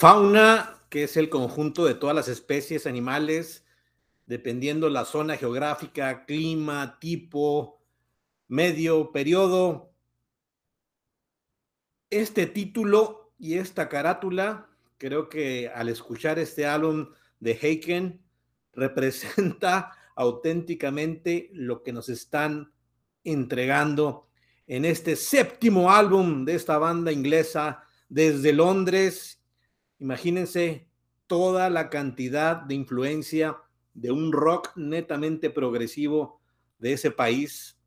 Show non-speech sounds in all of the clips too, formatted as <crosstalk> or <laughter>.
Fauna, que es el conjunto de todas las especies animales, dependiendo la zona geográfica, clima, tipo, medio, periodo. Este título y esta carátula, creo que al escuchar este álbum de Heiken, representa <laughs> auténticamente lo que nos están entregando en este séptimo álbum de esta banda inglesa desde Londres. Imagínense toda la cantidad de influencia de un rock netamente progresivo de ese país,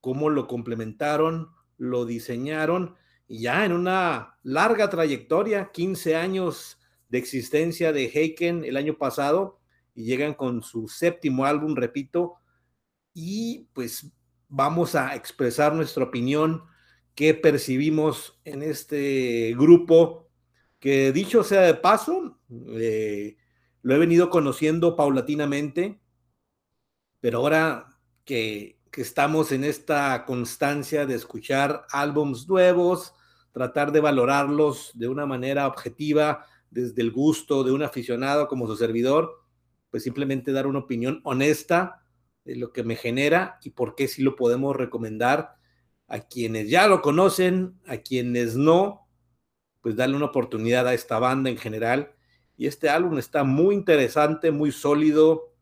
cómo lo complementaron, lo diseñaron y ya en una larga trayectoria, 15 años de existencia de Heiken el año pasado y llegan con su séptimo álbum, repito, y pues vamos a expresar nuestra opinión, qué percibimos en este grupo, que dicho sea de paso, eh, lo he venido conociendo paulatinamente, pero ahora que, estamos en esta constancia de escuchar álbums nuevos, tratar de valorarlos de una manera objetiva, desde el gusto de un aficionado como su servidor, pues simplemente dar una opinión honesta de lo que me genera y por qué sí lo podemos recomendar a quienes ya lo conocen, a quienes no, pues darle una oportunidad a esta banda en general. Y este álbum está muy interesante, muy sólido,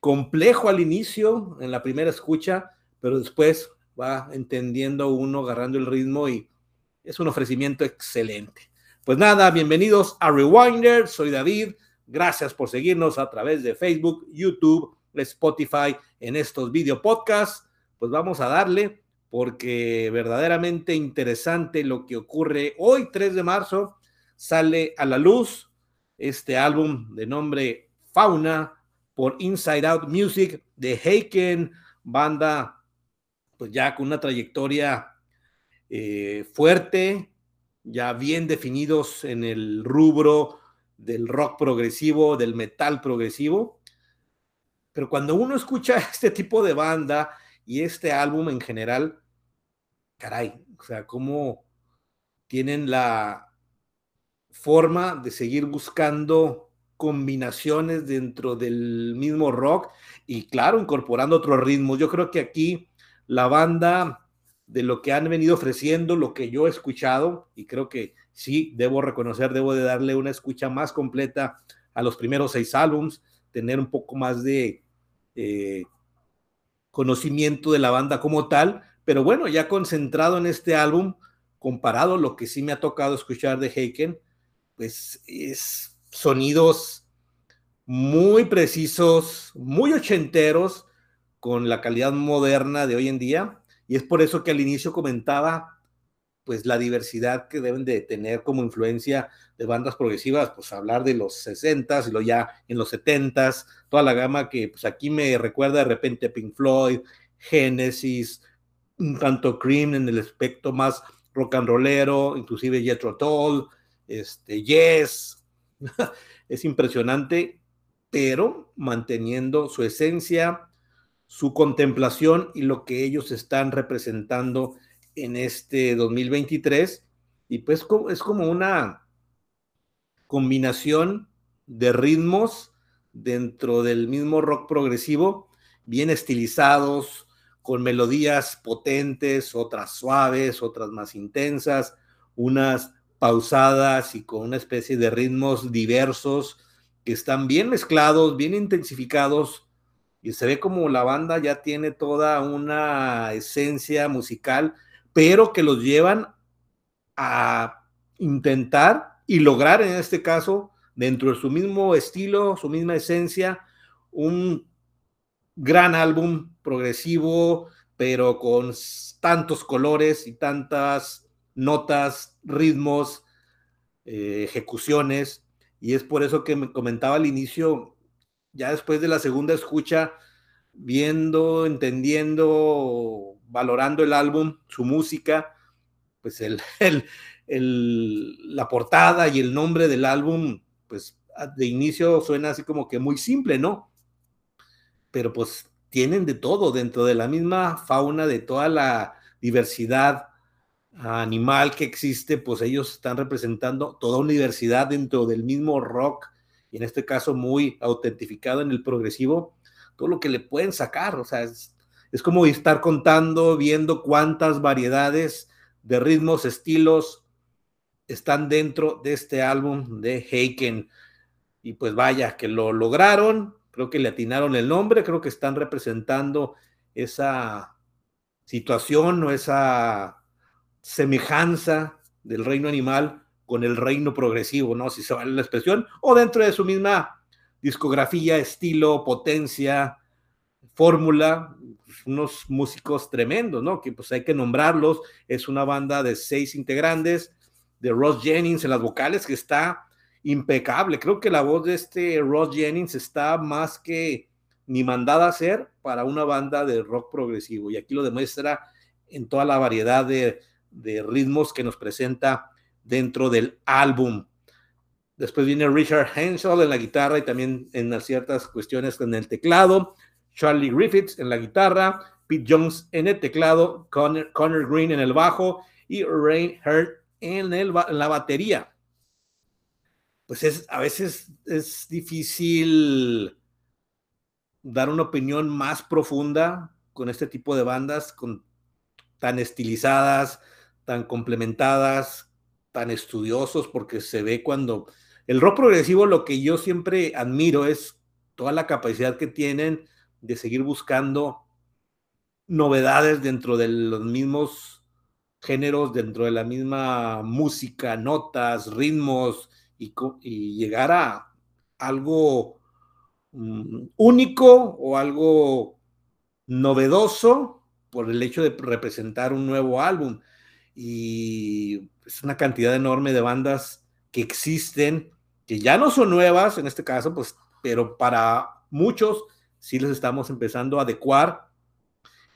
complejo al inicio, en la primera escucha, pero después va entendiendo uno, agarrando el ritmo y es un ofrecimiento excelente. Pues nada, bienvenidos a Rewinder, soy David, gracias por seguirnos a través de Facebook, YouTube, Spotify en estos video podcasts, pues vamos a darle porque verdaderamente interesante lo que ocurre. Hoy, 3 de marzo, sale a la luz este álbum de nombre Fauna por Inside Out Music de Heiken, banda pues ya con una trayectoria eh, fuerte, ya bien definidos en el rubro del rock progresivo, del metal progresivo, pero cuando uno escucha <laughs> este tipo de banda y este álbum en general, caray, o sea, cómo tienen la forma de seguir buscando combinaciones dentro del mismo rock y claro, incorporando otros ritmos. Yo creo que aquí la banda de lo que han venido ofreciendo, lo que yo he escuchado, y creo que sí, debo reconocer, debo de darle una escucha más completa a los primeros seis álbums, tener un poco más de eh, conocimiento de la banda como tal, pero bueno, ya concentrado en este álbum, comparado lo que sí me ha tocado escuchar de Heiken, pues es sonidos muy precisos, muy ochenteros, con la calidad moderna de hoy en día, y es por eso que al inicio comentaba pues la diversidad que deben de tener como influencia de bandas progresivas, pues hablar de los 60s y lo ya en los 70s, toda la gama que pues aquí me recuerda de repente Pink Floyd, Genesis, tanto Cream en el aspecto más rock and rollero, inclusive Jethro Tull, este Yes. <laughs> es impresionante, pero manteniendo su esencia, su contemplación y lo que ellos están representando en este 2023 y pues es como una combinación de ritmos dentro del mismo rock progresivo, bien estilizados, con melodías potentes, otras suaves, otras más intensas, unas pausadas y con una especie de ritmos diversos que están bien mezclados, bien intensificados y se ve como la banda ya tiene toda una esencia musical pero que los llevan a intentar y lograr en este caso, dentro de su mismo estilo, su misma esencia, un gran álbum progresivo, pero con tantos colores y tantas notas, ritmos, eh, ejecuciones. Y es por eso que me comentaba al inicio, ya después de la segunda escucha, viendo, entendiendo, valorando el álbum, su música, pues <laughs> el, el, la portada y el nombre del álbum, pues de inicio suena así como que muy simple, ¿no? Pero pues tienen de todo dentro de la misma fauna, de toda la diversidad animal que existe, pues ellos están representando toda universidad dentro del mismo rock, y en este caso muy autentificado en el progresivo, todo lo que le pueden sacar, o sea, es, es como estar contando, viendo cuántas variedades de ritmos, estilos están dentro de este álbum de Heiken. Y pues vaya, que lo lograron, creo que le atinaron el nombre, creo que están representando esa situación o esa semejanza del reino animal con el reino progresivo, ¿no? Si se vale la expresión, o dentro de su misma discografía, estilo, potencia, fórmula, unos músicos tremendos, ¿no? Que pues hay que nombrarlos. Es una banda de seis integrantes, de Ross Jennings en las vocales, que está impecable. Creo que la voz de este Ross Jennings está más que ni mandada a hacer para una banda de rock progresivo. Y aquí lo demuestra en toda la variedad de, de ritmos que nos presenta dentro del álbum. Después viene Richard Henshaw en la guitarra y también en ciertas cuestiones en el teclado. Charlie Griffiths en la guitarra, Pete Jones en el teclado, Connor, Green en el bajo y Rain Hurt en, en la batería. Pues es, a veces es difícil dar una opinión más profunda con este tipo de bandas, con, tan estilizadas, tan complementadas, tan estudiosos, porque se ve cuando el rock progresivo lo que yo siempre admiro es toda la capacidad que tienen de seguir buscando novedades dentro de los mismos géneros, dentro de la misma música, notas, ritmos y, llegar a algo mm, único o algo novedoso por el hecho de representar un nuevo álbum. Y es una cantidad enorme de bandas que existen, que ya no son nuevas en este caso, pues, pero para muchos sí les estamos empezando a adecuar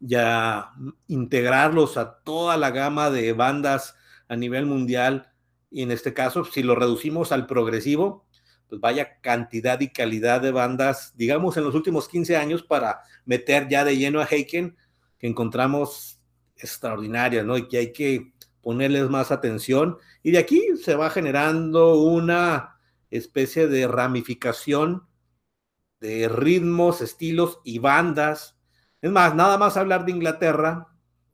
y a integrarlos a toda la gama de bandas a nivel mundial. Y en este caso, si lo reducimos al progresivo, pues vaya cantidad y calidad de bandas, digamos, en los últimos 15 años para meter ya de lleno a Heiken, que encontramos extraordinarias, ¿no? Y que hay que ponerles más atención. Y de aquí se va generando una especie de ramificación de ritmos, estilos y bandas. Es más, nada más hablar de Inglaterra,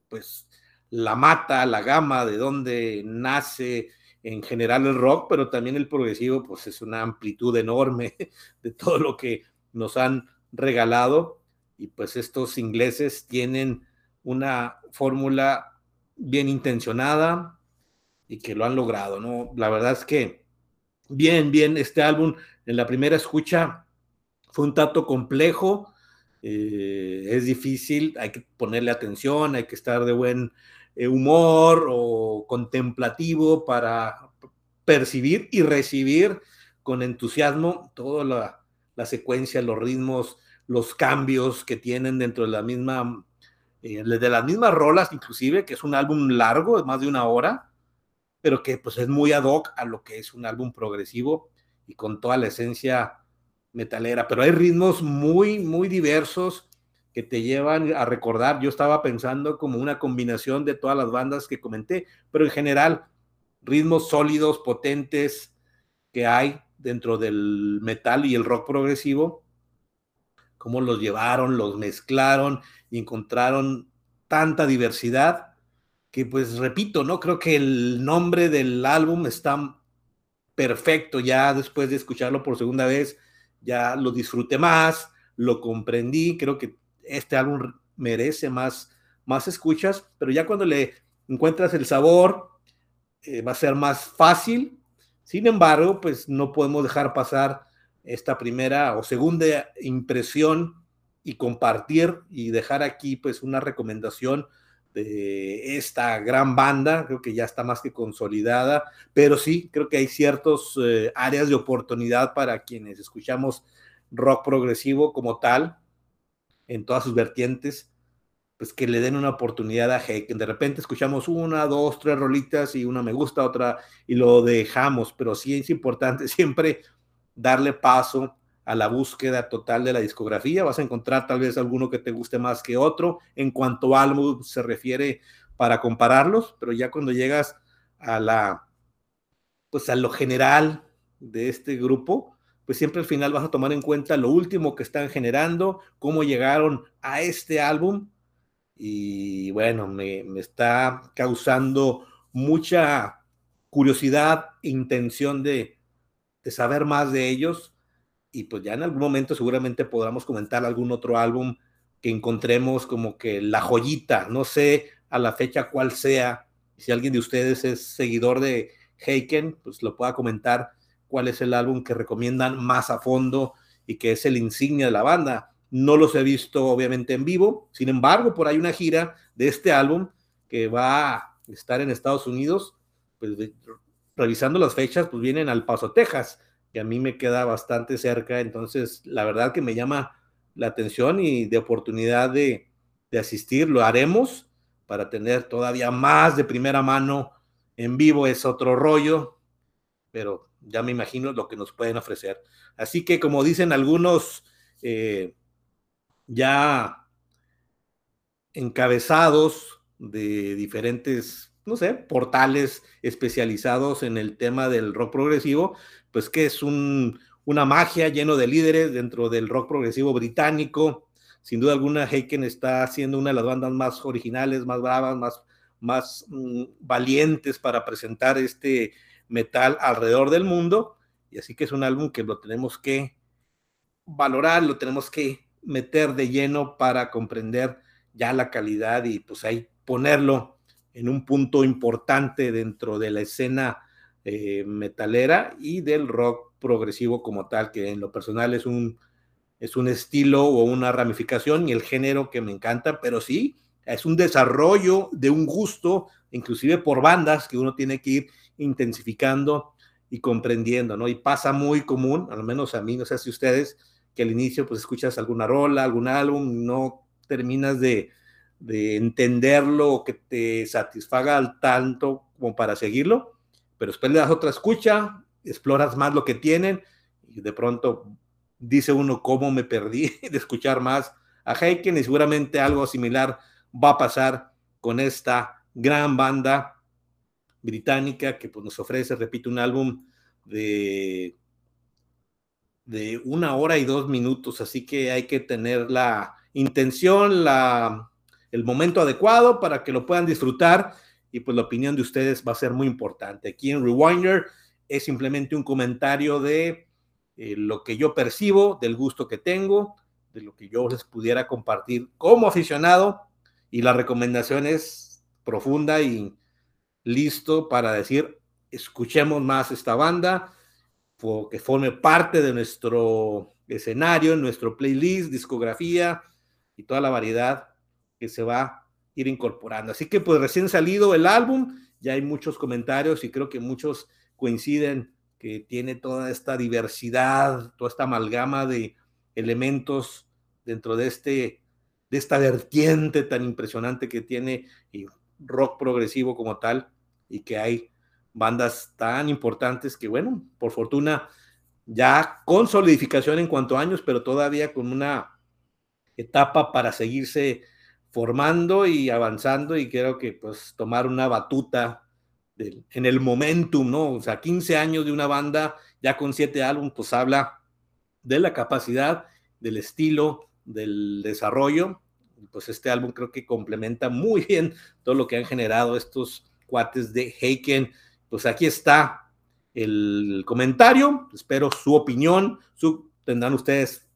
pues la mata, la gama de donde nace en general el rock, pero también el progresivo, pues es una amplitud enorme <laughs> de todo lo que nos han regalado. Y pues estos ingleses tienen una fórmula bien intencionada y que lo han logrado, ¿no? La verdad es que bien, bien, este álbum en la primera escucha fue un tanto complejo, eh, es difícil, hay que ponerle atención, hay que estar de buen eh, humor o contemplativo para percibir y recibir con entusiasmo toda la, secuencia, los ritmos, los cambios que tienen dentro de la misma, eh, de las mismas rolas, inclusive, que es un álbum largo, de más de una hora, pero que pues es muy ad hoc a lo que es un álbum progresivo y con toda la esencia metalera, pero hay ritmos muy, muy diversos que te llevan a recordar. Yo estaba pensando como una combinación de todas las bandas que comenté, pero en general, ritmos sólidos, potentes que hay dentro del metal y el rock progresivo, cómo los llevaron, los mezclaron y encontraron tanta diversidad que pues repito, ¿no? Creo que el nombre del álbum está perfecto ya después de escucharlo por segunda vez ya lo disfruté más, lo comprendí, creo que este álbum merece más, más escuchas, pero ya cuando le encuentras el sabor, eh, va a ser más fácil. Sin embargo, pues no podemos dejar pasar esta primera o segunda impresión y compartir y dejar aquí pues una recomendación esta gran banda, creo que ya está más que consolidada, pero sí, creo que hay ciertas eh, áreas de oportunidad para quienes escuchamos rock progresivo como tal, en todas sus vertientes, pues que le den una oportunidad a que De repente escuchamos una, dos, tres rolitas y una me gusta, otra y lo dejamos, pero sí es importante <laughs> siempre darle paso a la búsqueda total de la discografía. Vas a encontrar tal vez alguno que te guste más que otro. En cuanto a álbum se refiere, para compararlos, pero ya cuando llegas a la, pues a lo general de este grupo, pues siempre al final vas a tomar en cuenta lo último que están generando, cómo llegaron a este álbum. Y bueno, me, me está causando mucha curiosidad intención de, de saber más de ellos. Y pues ya en algún momento seguramente podamos comentar algún otro álbum que encontremos como que la joyita, no sé a la fecha cuál sea, si alguien de ustedes es seguidor de Heiken, pues lo pueda comentar cuál es el álbum que recomiendan más a fondo y que es el insignia de la banda. No los he visto obviamente en vivo, sin embargo, por ahí una gira de este álbum que va a estar en Estados Unidos, pues revisando las fechas, pues vienen al Paso, Texas, a mí me queda bastante cerca, entonces la verdad que me llama la atención y de oportunidad de, de asistir, lo haremos para tener todavía más de primera mano en vivo, es otro rollo, pero ya me imagino lo que nos pueden ofrecer. Así que como dicen algunos eh, ya encabezados de diferentes, no sé, portales especializados en el tema del rock progresivo, pues que es un, una magia lleno de líderes dentro del rock progresivo británico. Sin duda alguna, Heiken está siendo una de las bandas más originales, más bravas, más, más mm, valientes para presentar este metal alrededor del mundo. Y así que es un álbum que lo tenemos que valorar, lo tenemos que meter de lleno para comprender ya la calidad y pues ahí ponerlo en un punto importante dentro de la escena eh, metalera y del rock progresivo como tal, que en lo personal es un, es un estilo o una ramificación y el género que me encanta, pero sí, es un desarrollo de un gusto, inclusive por bandas que uno tiene que ir intensificando y comprendiendo, ¿no? Y pasa muy común, al menos a mí, no sé si ustedes, que al inicio pues escuchas alguna rola, algún álbum, no terminas de, de entenderlo que te satisfaga al tanto como para seguirlo, pero después le das otra escucha, exploras más lo que tienen y de pronto dice uno cómo me perdí <laughs> de escuchar más a Heiken y seguramente algo similar va a pasar con esta gran banda británica que pues, nos ofrece, repito, un álbum de, de una hora y dos minutos, así que hay que tener la intención, la, el momento adecuado para que lo puedan disfrutar y pues la opinión de ustedes va a ser muy importante. Aquí en Rewinder es simplemente un comentario de eh, lo que yo percibo, del gusto que tengo, de lo que yo les pudiera compartir como aficionado y la recomendación es profunda y listo para decir, escuchemos más esta banda, que forme parte de nuestro escenario, nuestro playlist, discografía y toda la variedad que se va a ir incorporando. Así que pues recién salido el álbum, ya hay muchos comentarios y creo que muchos coinciden que tiene toda esta diversidad, toda esta amalgama de elementos dentro de, este, de esta vertiente tan impresionante que tiene y rock progresivo como tal, y que hay bandas tan importantes que, bueno, por fortuna, ya con solidificación en cuanto a años, pero todavía con una etapa para seguirse formando y avanzando y creo que pues tomar una batuta en el momentum, ¿no? O sea, 15 años de una banda, ya con siete álbumes, pues habla de la capacidad, del estilo, del desarrollo. Pues este álbum creo que complementa muy bien todo lo que han generado estos cuates de Heiken. Pues aquí está el comentario, espero su opinión, su, tendrán ustedes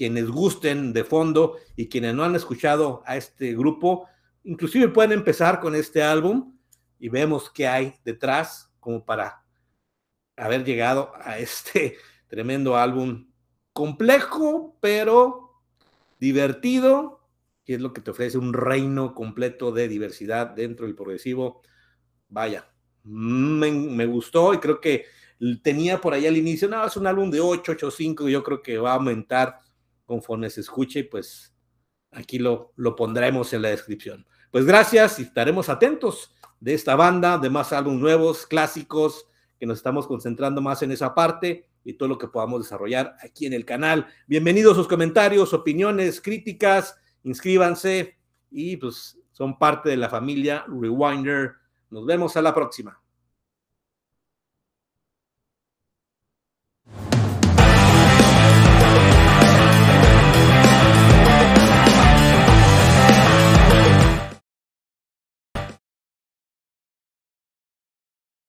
quienes gusten de fondo y quienes no han escuchado a este grupo, inclusive pueden empezar con este álbum y vemos qué hay detrás como para haber llegado a este <laughs> tremendo álbum complejo, pero divertido, que es lo que te ofrece un reino completo de diversidad dentro del progresivo. Vaya, me, me gustó y creo que tenía por ahí al inicio, no, es un álbum de 8, 8, 5, yo creo que va a aumentar conforme se escuche pues aquí lo, lo pondremos en la descripción. Pues gracias y estaremos atentos de esta banda, de más álbumes nuevos, clásicos, que nos estamos concentrando más en esa parte y todo lo que podamos desarrollar aquí en el canal. Bienvenidos sus comentarios, opiniones, críticas, inscríbanse y pues son parte de la familia Rewinder. Nos vemos a la próxima.